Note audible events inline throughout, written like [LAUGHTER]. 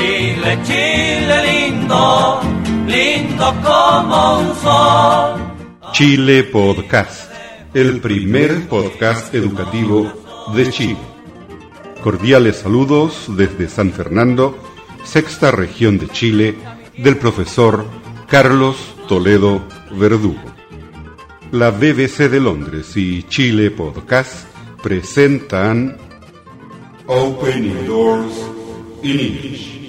Chile, Chile lindo, lindo como un sol. Chile Podcast, el primer podcast educativo de Chile. Cordiales saludos desde San Fernando, sexta región de Chile, del profesor Carlos Toledo Verdugo. La BBC de Londres y Chile Podcast presentan Opening Doors in English.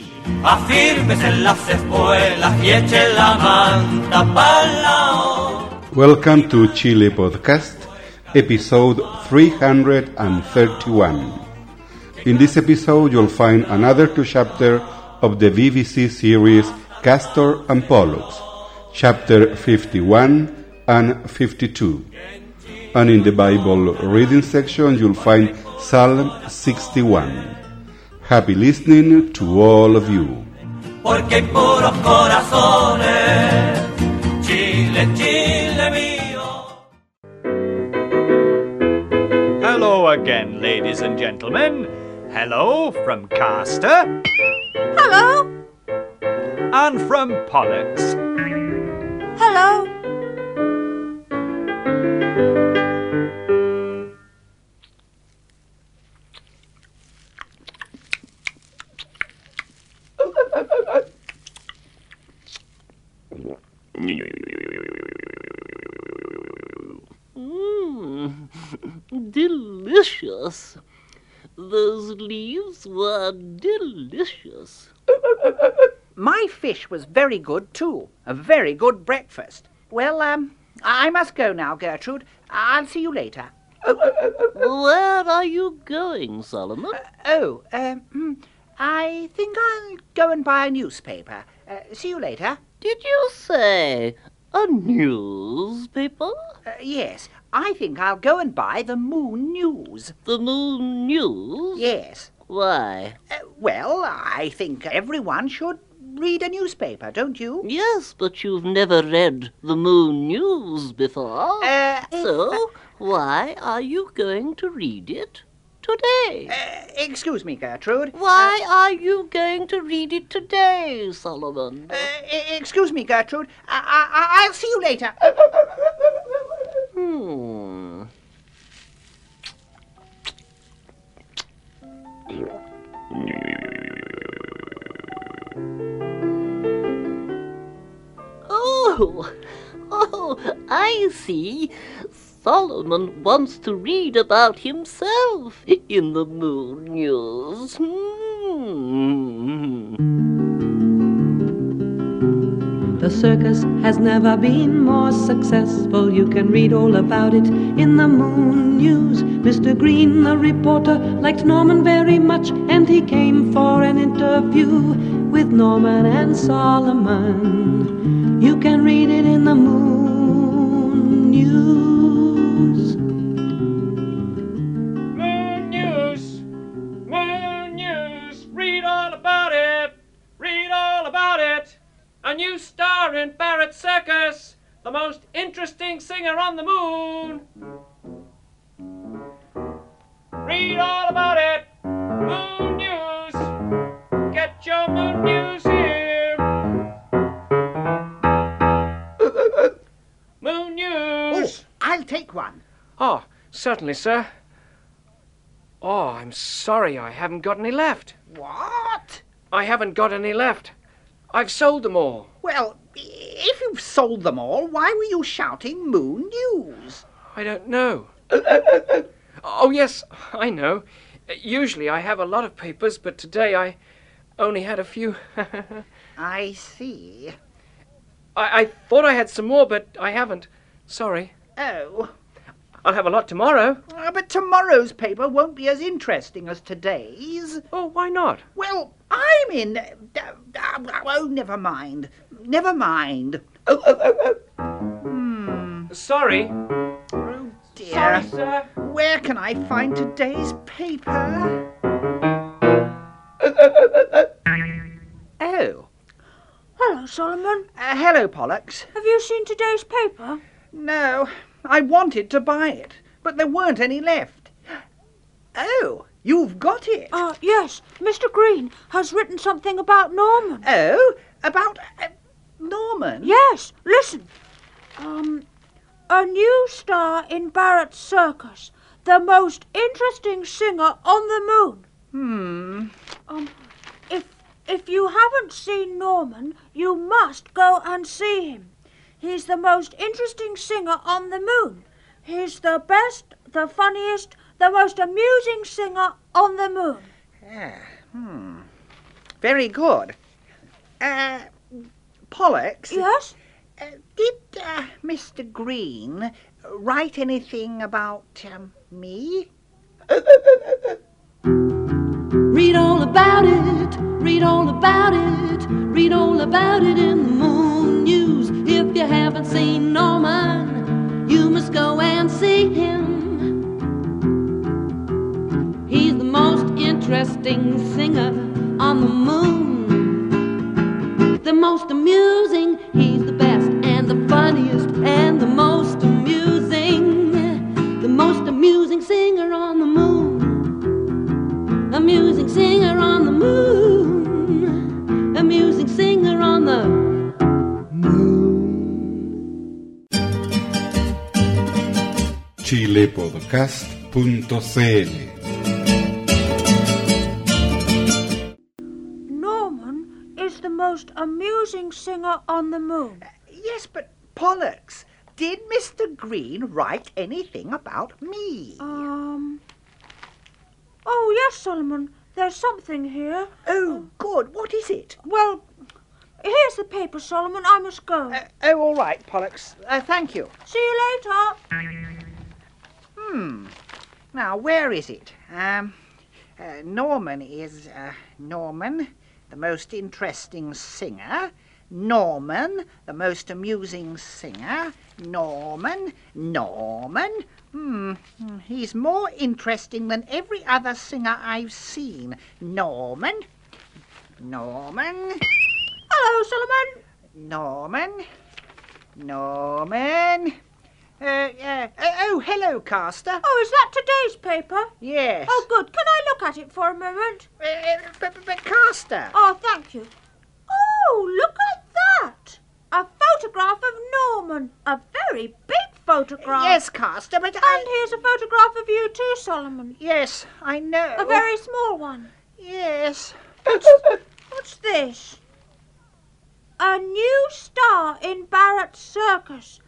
Welcome to Chile Podcast, episode 331. In this episode, you'll find another two chapters of the BBC series Castor and Pollux, chapter 51 and 52. And in the Bible reading section, you'll find Psalm 61. Happy listening to all of you. Porque hay puros corazones. Chile, Chile mío. Hello again, ladies and gentlemen. Hello from Castor Hello. and from Pollux. Hello. Those leaves were delicious. My fish was very good too. A very good breakfast. Well, um, I must go now, Gertrude. I'll see you later. Where are you going, Solomon? Oh, um, hmm, I think I'll go and buy a newspaper. Uh, see you later. Did you say a newspaper? Uh, yes, I think I'll go and buy the Moon News. The Moon News? Yes. Why? Uh, well, I think everyone should read a newspaper, don't you? Yes, but you've never read the Moon News before. Uh, so, why are you going to read it today? uh, excuse me, Gertrude. Why are you going to read it today, Solomon? Uh, excuse me, Gertrude. I- I- I'll see you later. Hmm. Oh, oh, I see. Solomon wants to read about himself in the Moon News. Hmm. Circus has never been more successful. You can read all about it in the Moon News. Mr. Green, the reporter, liked Norman very much, and he came for an interview with Norman and Solomon. You can read it in the Moon in Barrett Circus! The most interesting singer on the moon! Read all about it! Moon News! Get your Moon News here! [LAUGHS] Moon News. Oh, I'll take one. Oh, certainly, sir. Oh, I'm sorry I haven't got any left. What? I haven't got any left. I've sold them all. Well, if you've sold them all, why were you shouting Moon News? I don't know. oh, yes, I know. Usually I have a lot of papers, but today I only had a few. I, [LAUGHS] I see. I thought I had some more, but I haven't. Sorry. Oh, I'll have a lot tomorrow. uh, but tomorrow's paper won't be as interesting as today's. Oh, why not? Well, I'm in. Uh, uh, oh, never mind. Never mind. Oh, oh, oh, oh. Hmm. Sorry. Oh dear. Sorry, sir. Where can I find today's paper? Oh. Hello, Solomon. Uh, hello, Pollux. Have you seen today's paper? No, I wanted to buy it, but there weren't any left. Oh, you've got it. Uh, yes, Mr. Green has written something about Norman. oh, about uh, Norman? Yes, listen. Um, a new star in Barrett's circus, the most interesting singer on the moon. Hmm. Um, if if you haven't seen Norman, you must go and see him. He's the most interesting singer on the moon. He's the best, the funniest, the most amusing singer on the moon. Ah, hmm. Very good. Uh, Pollux? Yes? Uh, did uh, Mr. Green write anything about um, me? Read all about it, read all about it, read all about it in the Moon News. If you haven't seen Norman, you must go and see him. He's the most interesting singer on the moon. The most amusing, he's the best and the funniest and the most amusing. The most amusing singer on the moon amusing singer on the moon, amusing singer on the chilepodcast.cl Norman is the most amusing singer on the moon. Yes, but Pollux, did Mr. Green write anything about me? Um. Oh, yes, Solomon. There's something here. oh, good. What is it? Well, here's the paper, Solomon. I must go. Uh, oh, all right, Pollux. Uh, thank you. See you later. Hmm. Now, where is it? Um, uh, Norman is uh, Norman, the most interesting singer. Norman, the most amusing singer. Norman, Norman. Hmm. hmm, He's more interesting than every other singer I've seen. Norman, Norman, Hello, Solomon. Norman, Norman. Uh, uh, oh, hello, Castor. Oh, is that today's paper? Yes. Oh, good. Can I look at it for a moment? Uh, uh, but, but, but Castor. Oh, thank you. Oh, look at that. A photograph of Norman. A very big photograph. Yes, Castor, but And I... here's a photograph of you too, Solomon. Yes, I know. A very small one. Yes. What's this? A new star in Barrett's circus.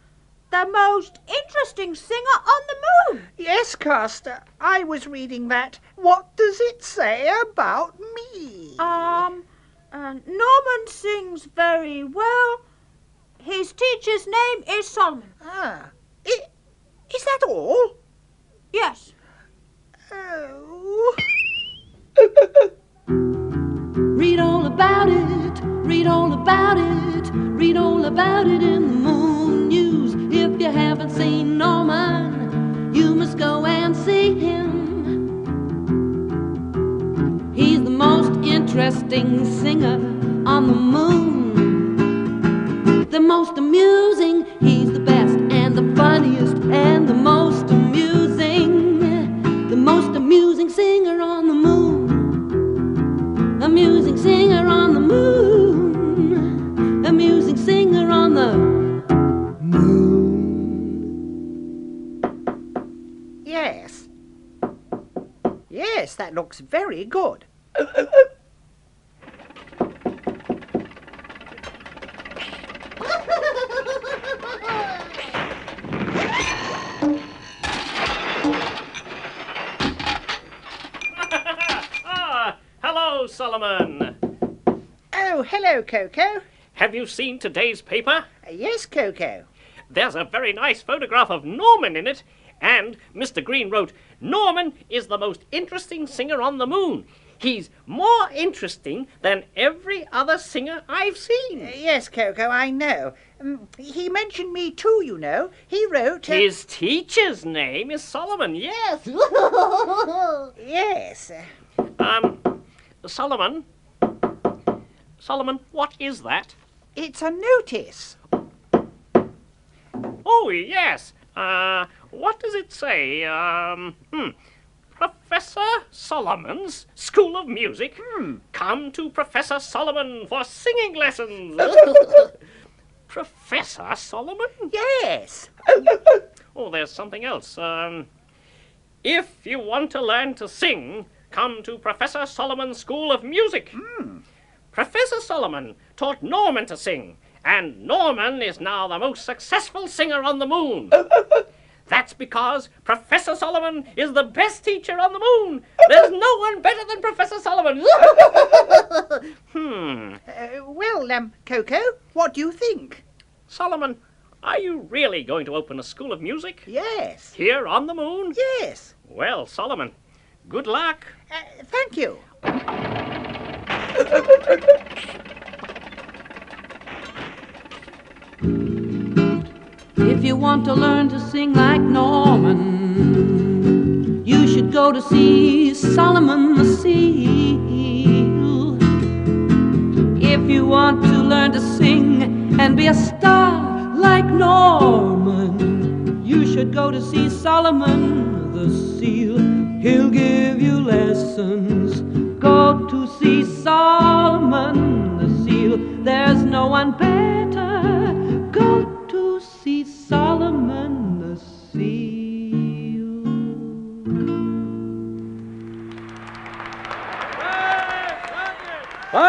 The most interesting singer on the moon. Yes, Castor, I was reading that. What does it say about me? Um, uh, Norman sings very well. His teacher's name is Solomon. ah, I, is that all? Yes. Oh. [LAUGHS] Read all about it, read all about it, read all about it in the Moon News. If you haven't seen Norman, you must go and see him. He's the most interesting singer on the moon. The most amusing, looks very good. Ah, [LAUGHS] hello, Solomon. Oh, hello, Coco. Have you seen today's paper? Uh, yes, Coco. There's a very nice photograph of Norman in it, and Mr. Green wrote, Norman is the most interesting singer on the moon. He's more interesting than every other singer I've Uh, seen. yes, Coco, I know. Um, he mentioned me too, you know. He wrote. uh, His teacher's name is Solomon, yes. [LAUGHS] yes. uh, Um, Solomon. Solomon, what is that? It's a notice. Oh, yes. Uh, what does it say? Um, hmm. Professor Solomon's School of Music? Come to Professor Solomon for singing lessons. [LAUGHS] Professor Solomon? Yes. [LAUGHS] Oh, there's something else. Um, if you want to learn to sing, come to Professor Solomon's School of Music. Professor Solomon taught Norman to sing, and Norman is now the most successful singer on the moon. [LAUGHS] That's because Professor Solomon is the best teacher on the moon. There's no one better than Professor Solomon. [LAUGHS] hmm. Uh, well, um, Coco, what do you think? Solomon, are you really going to open a school of music? Yes. Here on the moon? Yes. Well, Solomon, good luck. Uh, thank you. [LAUGHS] you want to learn to sing like Norman, you should go to see Solomon the Seal. If you want to learn to sing and be a star like Norman, you should go to see Solomon the Seal. He'll give you lessons. Go to see Solomon the Seal. There's no one better.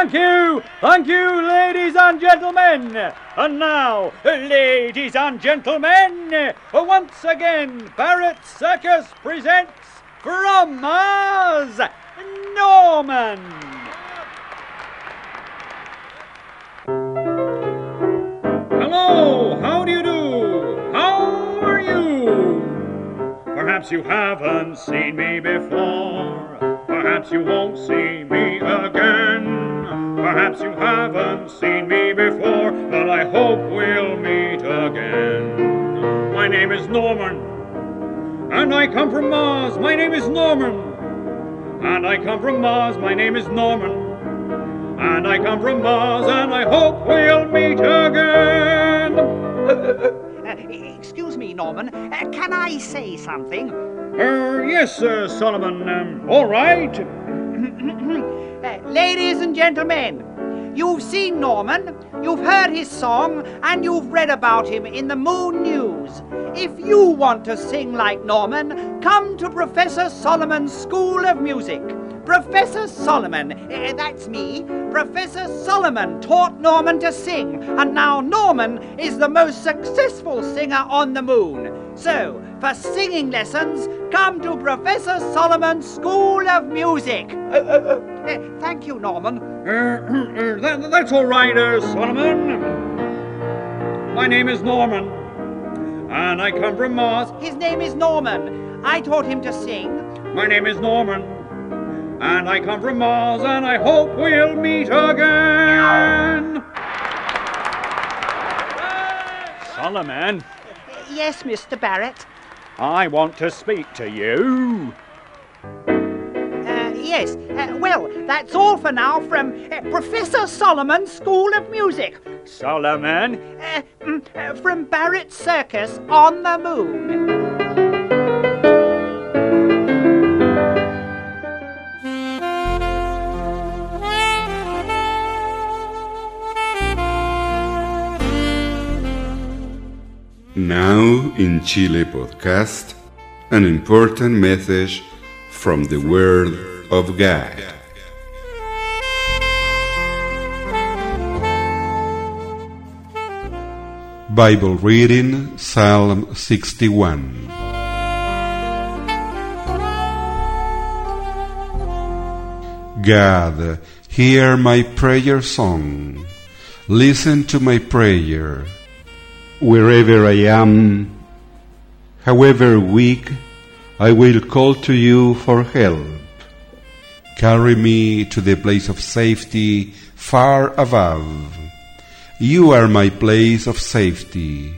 Thank you, thank you, ladies and gentlemen. And now, ladies and gentlemen, once again, Barrett Circus presents from Mars, Norman. Hello, how do you do? How are you? Perhaps you haven't seen me before. Perhaps you won't see me again. Perhaps you haven't seen me before, but I hope we'll meet again. My name is Norman, and I come from Mars. My name is Norman, and I come from Mars. My name is Norman. And I come from Mars, and I hope we'll meet again. Uh, [LAUGHS] excuse me, Norman. Uh, can I say something? Er, yes, uh, Solomon. Um, all right. [CLEARS THROAT] Ladies and gentlemen, you've seen Norman, you've heard his song, and you've read about him in the Moon News. If you want to sing like Norman, come to Professor Solomon's School of Music. Professor Solomon, uh, that's me, Professor Solomon taught Norman to sing, and now Norman is the most successful singer on the moon. So, for singing lessons, come to Professor Solomon's School of Music. Uh, uh, uh, thank you, Norman. Er, [CLEARS THROAT] er, that, that's all right, uh, Solomon. My name is Norman, and I come from Mars. His name is Norman. I taught him to sing. My name is Norman, and I come from Mars, and I hope we'll meet again. Solomon, Yes, Mr. Barrett. I want to speak to you. Uh, yes. Uh, well, that's all for now from uh, Professor Solomon's School of Music. Solomon, Uh, mm, uh, from Barrett Circus on the moon. Now in Chile podcast, an important message from the Word of God. Bible reading Psalm 61. God, hear my prayer song. Listen to my prayer. Wherever I am, however weak, I will call to you for help. Carry me to the place of safety far above. You are my place of safety.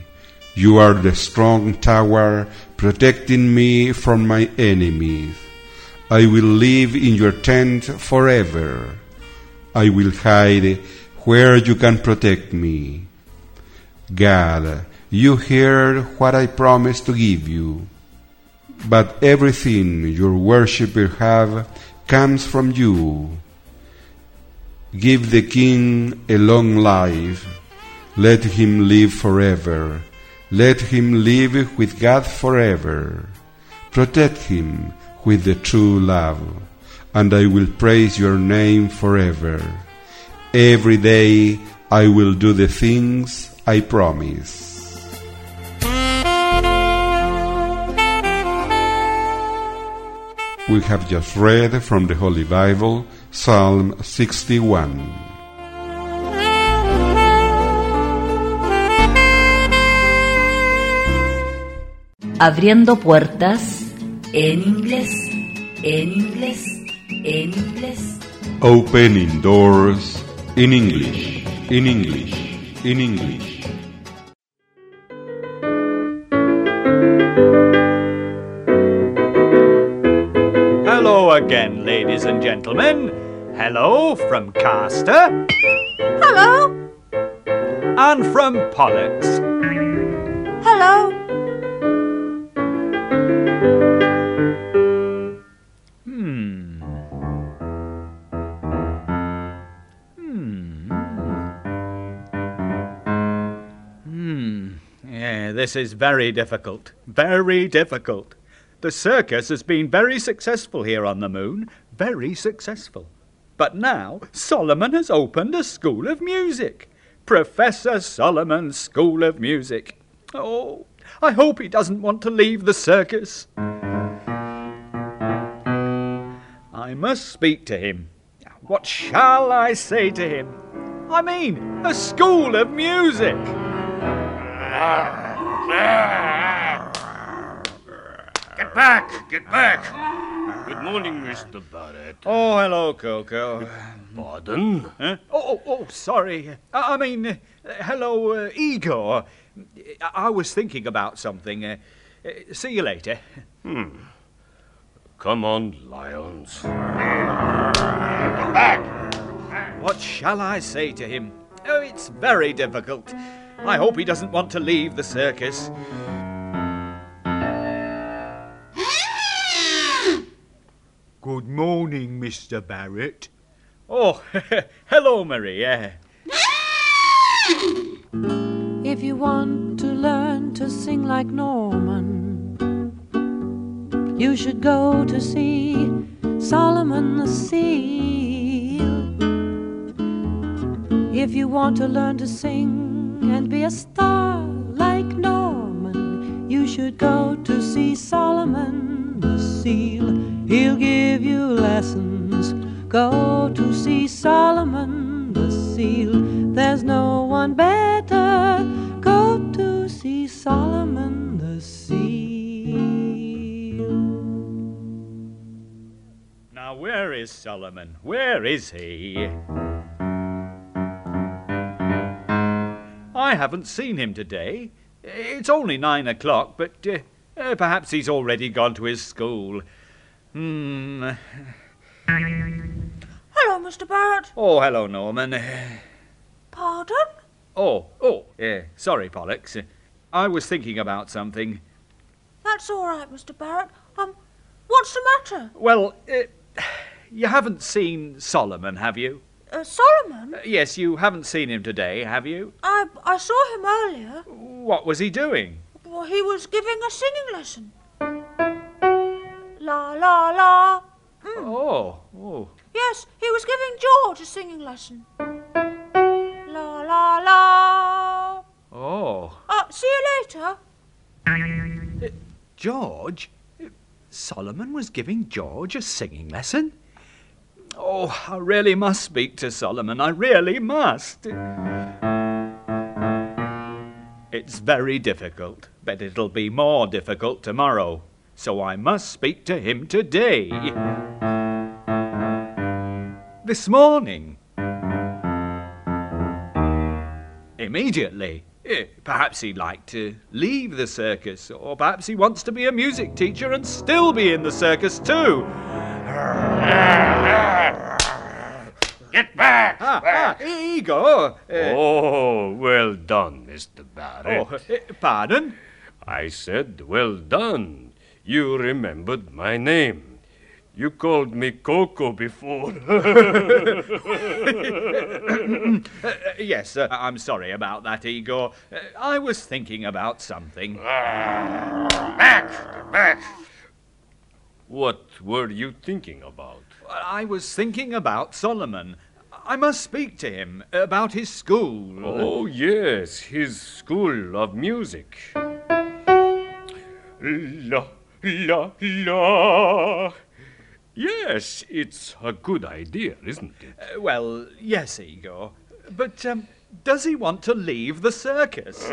You are the strong tower protecting me from my enemies. I will live in your tent forever. I will hide where you can protect me. God, you heard what I promised to give you. but everything your worshipper have comes from you. Give the king a long life. Let him live forever. Let him live with God forever. Protect him with the true love, and I will praise your name forever. Every day I will do the things I promise. We have just read from the Holy Bible Psalm 61. Abriendo puertas en inglés, en inglés, en inglés. Opening doors in English, in English, in English. Hello again, ladies and gentlemen. Hello from Castor Hello. and from Pollux. Hello. Hmm. Hmm. Hmm. Yeah, this is very difficult. Very difficult. The circus has been very successful here on the moon. Very successful. But now Solomon has opened a school of music. Professor Solomon's School of Music. Oh, I hope he doesn't want to leave the circus. I must speak to him. What shall I say to him? I mean, a school of music. [LAUGHS] Get back! Get back! Good morning, Mr. Barrett. Oh, hello, Coco. Pardon? Huh? Oh, oh, oh, sorry. I mean, uh, hello, uh, Igor. I-, I was thinking about something. Uh, uh, see you later. Hmm. Come on, lions. Get back! What shall I say to him? Oh, it's very difficult. I hope he doesn't want to leave the circus. Good morning, Mr. Barrett. Oh, [LAUGHS] hello, Maria. If you want to learn to sing like Norman, you should go to see Solomon the Seal. If you want to learn to sing and be a star like Norman, you should go to see Solomon the Seal. He'll give you lessons. Go to see Solomon the Seal. There's no one better. Go to see Solomon the Seal. Now, where is Solomon? Where is he? I haven't seen him today. It's only nine o'clock, but uh, perhaps he's already gone to his school. Hmm. Hello, Mr. Barrett. Oh, hello, Norman. Pardon? Oh, oh, yeah, sorry, Pollux. I was thinking about something. That's all right, Mr. Barrett. Um, what's the matter? Well, uh, you haven't seen Solomon, have you? Uh, Solomon? Uh, yes, you haven't seen him today, have you? I I saw him earlier. What was he doing? Well, he was giving a singing lesson. La la la. Mm. Oh, oh. Yes, he was giving George a singing lesson. La la la. Oh. Uh, see you later. George? Solomon was giving George a singing lesson? Oh, I really must speak to Solomon. I really must. It's very difficult, but it'll be more difficult tomorrow. So I must speak to him today. This morning. Immediately. Eh, Perhaps he'd like to leave the circus, or perhaps he wants to be a music teacher and still be in the circus too. Get back! Ah, ah, Igor! eh, Oh, well done, Mr. Barrett. oh, eh, pardon? I said, well done. You remembered my name. You called me Coco before. Uh, [LAUGHS] yes, uh, I'm sorry about that, Igor. Uh, I was thinking about something. back! Back! What were you thinking about? I was thinking about Solomon. I must speak to him about his school. Oh, yes, his school of music. La, la, la. Yes, it's a good idea, isn't it? Uh, well, yes, Igor. But um, does he want to leave the circus? [LAUGHS]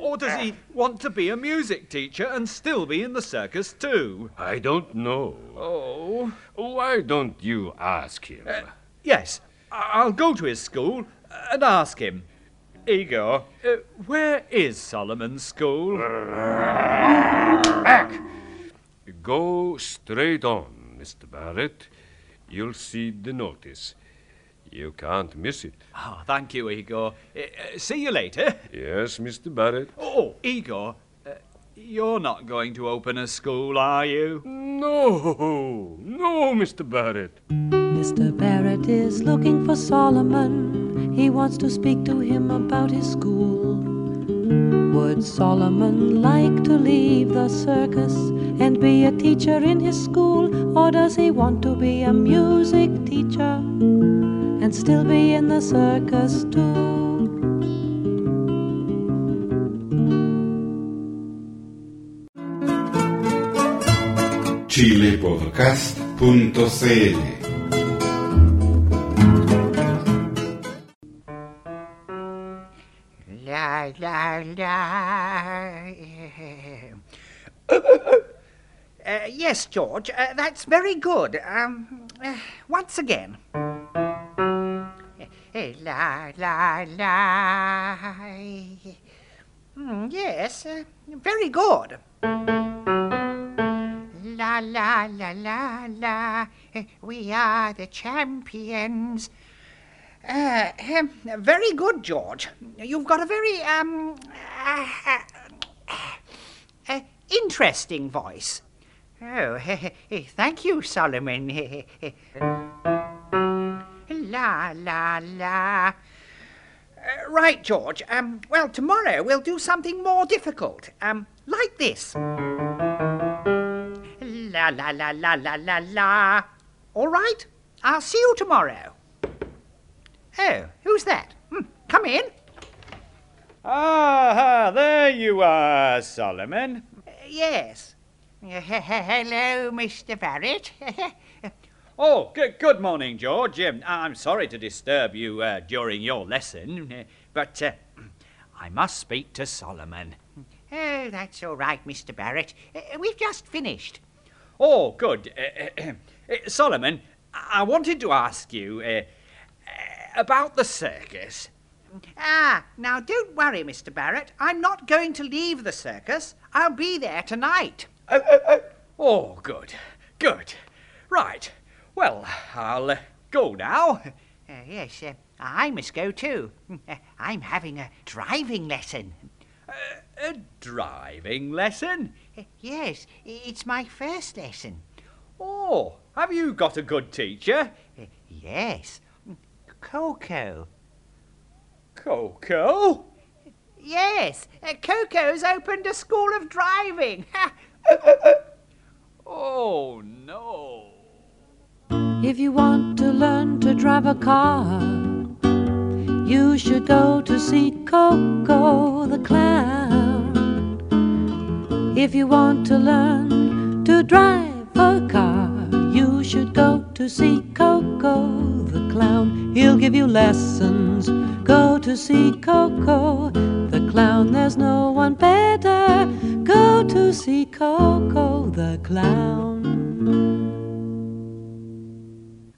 or does he want to be a music teacher and still be in the circus too? I don't know. Oh. Why don't you ask him? Uh, yes, I'll go to his school and ask him. Igor, uh, where is Solomon's school? Back! Go straight on, Mr. Barrett. You'll see the notice. You can't miss it. Oh, thank you, Igor. Uh, uh, see you later. Yes, Mr. Barrett. Oh, Igor, uh, you're not going to open a school, are you? No, no, Mr. Barrett. Mr. Barrett is looking for Solomon. He wants to speak to him about his school. Would Solomon like to leave the circus and be a teacher in his school? Or does he want to be a music teacher and still be in the circus too? chilepodcast.cl yes, George, uh, that's very good. Um, uh, once again. Eh, La la la. Hmm, yes, uh, very good. La la la la la. Eh, We are the champions. Uh, um, very good, George. You've got a very um uh, uh, uh, interesting voice. Oh, [LAUGHS] thank you, Solomon. [LAUGHS] la la la. Uh, right, George. Um, well, tomorrow we'll do something more difficult. Um, like this. La la la la la la la. All right. I'll see you tomorrow. Oh, who's that? Hmm, come in. Ah, there you are, Solomon. Uh, yes. Hello, Mr. Barrett. [LAUGHS] Oh, good, good morning, George. Um, I'm sorry to disturb you uh, during your lesson, uh, but uh, I must speak to Solomon. oh, that's all right, Mr. Barrett. Uh, we've just finished. Oh, good. Uh, uh, uh, Solomon, I wanted to ask you uh, uh, about the circus. Ah, now don't worry, Mr. Barrett. I'm not going to leave the circus. I'll be there tonight. Oh, good, good. Right. Well, I'll uh, go now. Uh, yes, uh, I must go too. Uh, [LAUGHS] I'm having a driving lesson. A driving lesson? Uh, yes, it's my first lesson. Oh, have you got a good teacher? Uh, yes, Coco. Coco? Yes, uh, Coco's opened a school of driving. [LAUGHS] [LAUGHS] Oh, no. If you want to learn to drive a car, you should go to see Coco the Clown. If you want to learn to drive a car, you should go to see Coco the Clown. He'll give you lessons. Go to see Coco the Clown. There's no one better. Go to see Coco the Clown.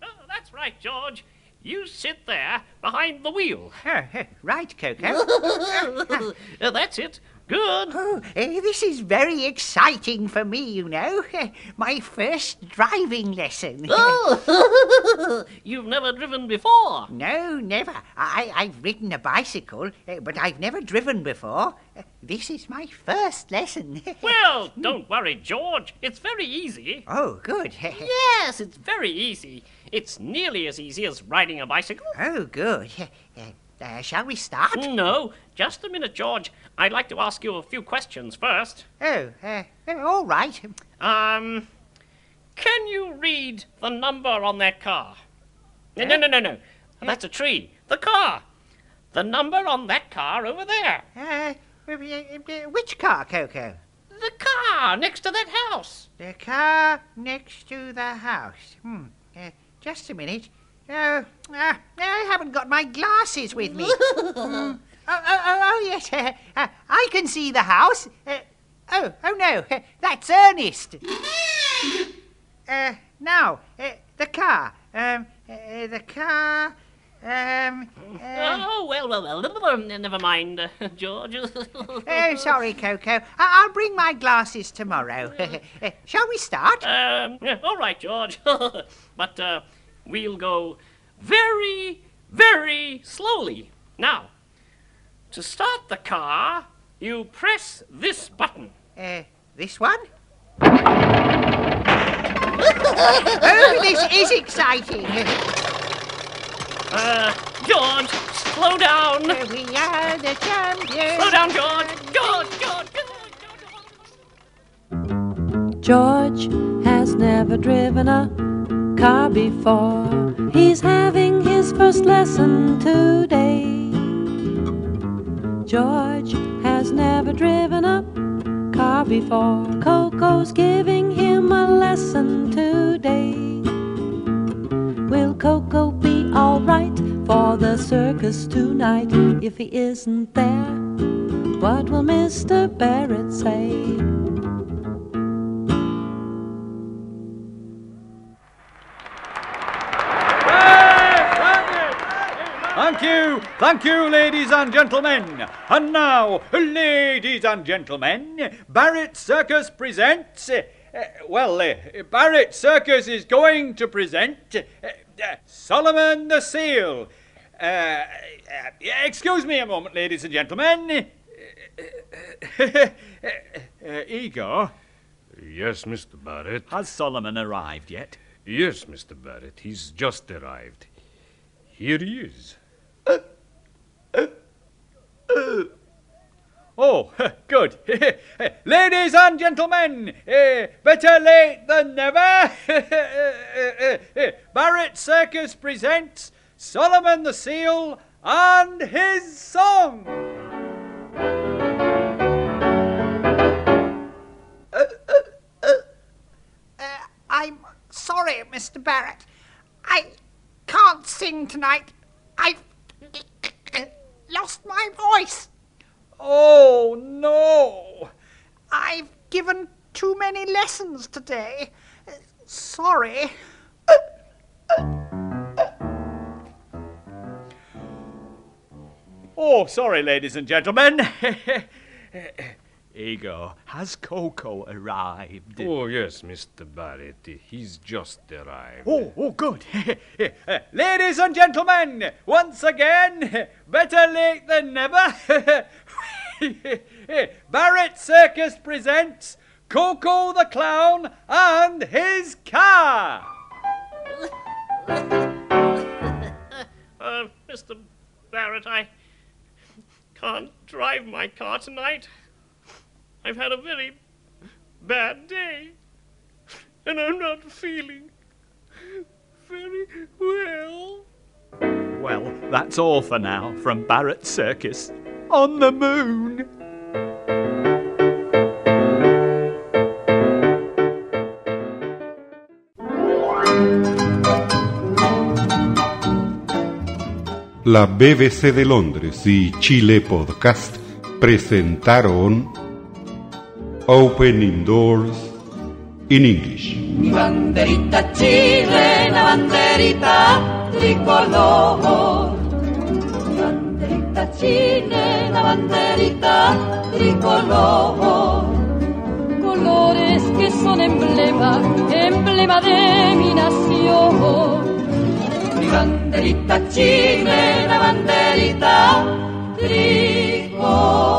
Oh, that's right, George. You sit there behind the wheel. [LAUGHS] Right, Coco. [LAUGHS] Uh, that's it. Good. Oh, eh, this is very exciting for me, you know. [LAUGHS] My first driving lesson. [LAUGHS] Oh, [LAUGHS] you've never driven before. No, never. I, I've ridden a bicycle, eh, but I've never driven before. This is my first lesson. Well, don't worry, George. It's very easy. oh, good. Yes, it's very easy. It's nearly as easy as riding a bicycle. oh, good. Uh, shall we start? No, just a minute, George. I'd like to ask you a few questions first. Oh, uh, uh, all right. Um, can you read the number on that car? No, no, no, no, no. That's a tree. The car. The number on that car over there. Uh, uh, which car, Coco? The car next to that house. The car next to the house. Hmm. Uh, just a minute. Oh, uh, I haven't got my glasses with me. [LAUGHS] Hmm. Oh, oh, oh, oh, yes. Uh, [LAUGHS] uh, I can see the house. Uh, oh, oh no. Uh, [LAUGHS] that's Ernest. [LAUGHS] Uh, now, uh, the car. Um, uh, the car. Um, uh, Oh, well, well, well. Never, never mind, uh, George. oh, sorry, Coco. I- I'll bring my glasses tomorrow. Shall we start? Um, all right, George. but uh, we'll go very, very slowly. Now, to start the car, you press this button. Uh, this one? [LAUGHS] oh, this is exciting. Uh, George, slow down. We are the champions. Slow down, George. George, George, George has never driven a car before. He's having his first lesson today. George has never driven a car before. Coco's giving him a lesson today. Will Coco be alright for the circus tonight? If he isn't there, what will Mr. Barrett say? Thank you, ladies and gentlemen. And now, ladies and gentlemen, Barrett Circus presents. uh, well, uh, Barrett Circus is going to present uh, uh, Solomon the Seal. Uh, uh, excuse me a moment, ladies and gentlemen. Igor, Yes, Mr. Barrett. has Solomon arrived yet? Yes, Mr. Barrett. He's just arrived. Here he is. [LAUGHS] Oh, [LAUGHS] good. [LAUGHS] Ladies and gentlemen, eh, better late than never. Barrett Circus presents Solomon the Seal and his song. Uh, I'm sorry, Mr. Barrett. I can't sing tonight. I've lost my voice. Oh, no. I've given too many lessons today. Uh, Sorry. Oh, sorry, ladies and gentlemen. [LAUGHS] Igor, has Coco arrived? Oh, yes, Mr. Barrett. He's just arrived. Oh, oh, good. [LAUGHS] Ladies and gentlemen, once again, better late than never. [LAUGHS] Barrett Circus presents Coco the Clown and his car. [LAUGHS] Uh, Mr. Barrett, I can't drive my car tonight. I've had a very bad day, and I'm not feeling very well. Well, that's all for now from Barrett Circus on the moon. La BBC de Londres y Chile Podcast presentaron Opening Doors in English. Mi banderita chilena, banderita tricolor. Mi banderita chine, la banderita tricolor. Colores que son emblema, emblema de mi nación. Mi banderita chine, la banderita tricolor.